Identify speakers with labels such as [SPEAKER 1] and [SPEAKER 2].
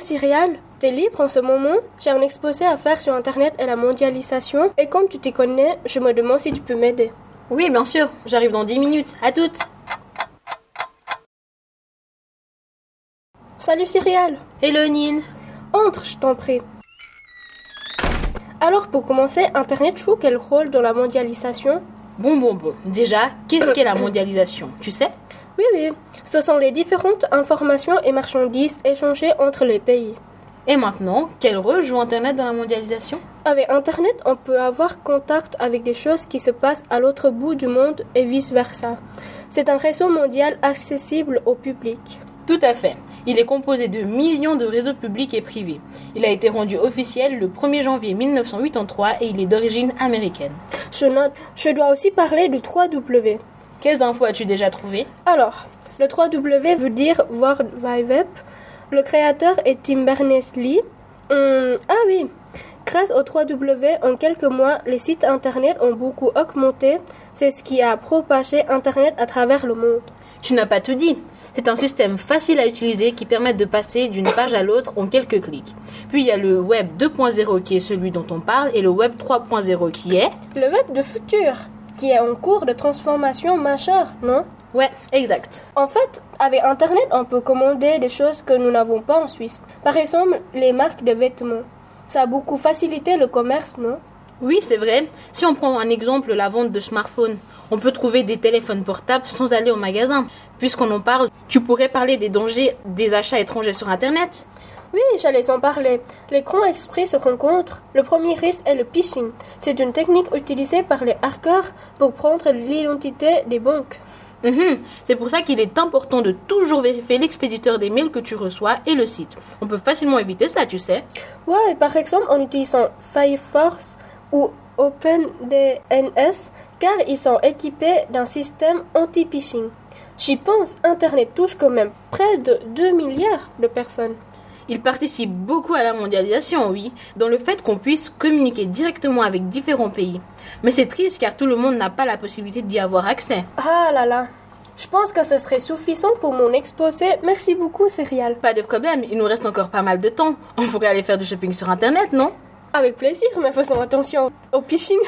[SPEAKER 1] Cyrial, t'es libre en ce moment? J'ai un exposé à faire sur Internet et la mondialisation, et comme tu t'y connais, je me demande si tu peux m'aider.
[SPEAKER 2] Oui, bien sûr, j'arrive dans 10 minutes. À toutes.
[SPEAKER 1] Salut Cyrial
[SPEAKER 2] Hello Nine.
[SPEAKER 1] Entre, je t'en prie. Alors pour commencer, Internet joue quel rôle dans la mondialisation?
[SPEAKER 2] Bon, bon, bon. Déjà, qu'est-ce qu'est la mondialisation? Tu sais?
[SPEAKER 1] Oui, oui. Ce sont les différentes informations et marchandises échangées entre les pays.
[SPEAKER 2] Et maintenant, quel rôle joue Internet dans la mondialisation?
[SPEAKER 1] Avec Internet, on peut avoir contact avec des choses qui se passent à l'autre bout du monde et vice-versa. C'est un réseau mondial accessible au public.
[SPEAKER 2] Tout à fait. Il est composé de millions de réseaux publics et privés. Il a été rendu officiel le 1er janvier 1983 et il est d'origine américaine.
[SPEAKER 1] Je note, je dois aussi parler du 3W.
[SPEAKER 2] Quelles infos as-tu déjà trouvées?
[SPEAKER 1] Alors, le 3W veut dire World Wide Web. Le créateur est Tim Berners-Lee. Hum, ah oui, grâce au 3W, en quelques mois, les sites internet ont beaucoup augmenté. C'est ce qui a propagé Internet à travers le monde.
[SPEAKER 2] Tu n'as pas tout dit. C'est un système facile à utiliser qui permet de passer d'une page à l'autre en quelques clics. Puis il y a le web 2.0 qui est celui dont on parle et le web 3.0 qui est
[SPEAKER 1] Le web de futur, qui est en cours de transformation majeure, non?
[SPEAKER 2] Ouais, exact.
[SPEAKER 1] En fait, avec Internet, on peut commander des choses que nous n'avons pas en Suisse. Par exemple, les marques de vêtements. Ça a beaucoup facilité le commerce, non?
[SPEAKER 2] Oui, c'est vrai. Si on prend un exemple, la vente de smartphones, on peut trouver des téléphones portables sans aller au magasin. Puisqu'on en parle, tu pourrais parler des dangers des achats étrangers sur Internet?
[SPEAKER 1] Oui, j'allais en parler. Les grands esprits se rencontrent. Le premier risque est le phishing. C'est une technique utilisée par les hackers pour prendre l'identité des banques.
[SPEAKER 2] Mhm. C'est pour ça qu'il est important de toujours vérifier l'expéditeur des mails que tu reçois et le site. On peut facilement éviter ça, tu sais.
[SPEAKER 1] Ouais, par exemple en utilisant Firefox ou OpenDNS, car ils sont équipés d'un système anti-phishing. J'y pense, Internet touche quand même près de 2 milliards de personnes.
[SPEAKER 2] Il participe beaucoup à la mondialisation, oui, dans le fait qu'on puisse communiquer directement avec différents pays. Mais c'est triste car tout le monde n'a pas la possibilité d'y avoir accès.
[SPEAKER 1] Ah là là. Je pense que ce serait suffisant pour mon exposé. Merci beaucoup, Céréal.
[SPEAKER 2] Pas de problème, il nous reste encore pas mal de temps. On pourrait aller faire du shopping sur Internet, non?
[SPEAKER 1] Avec plaisir, mais faisons attention au phishing.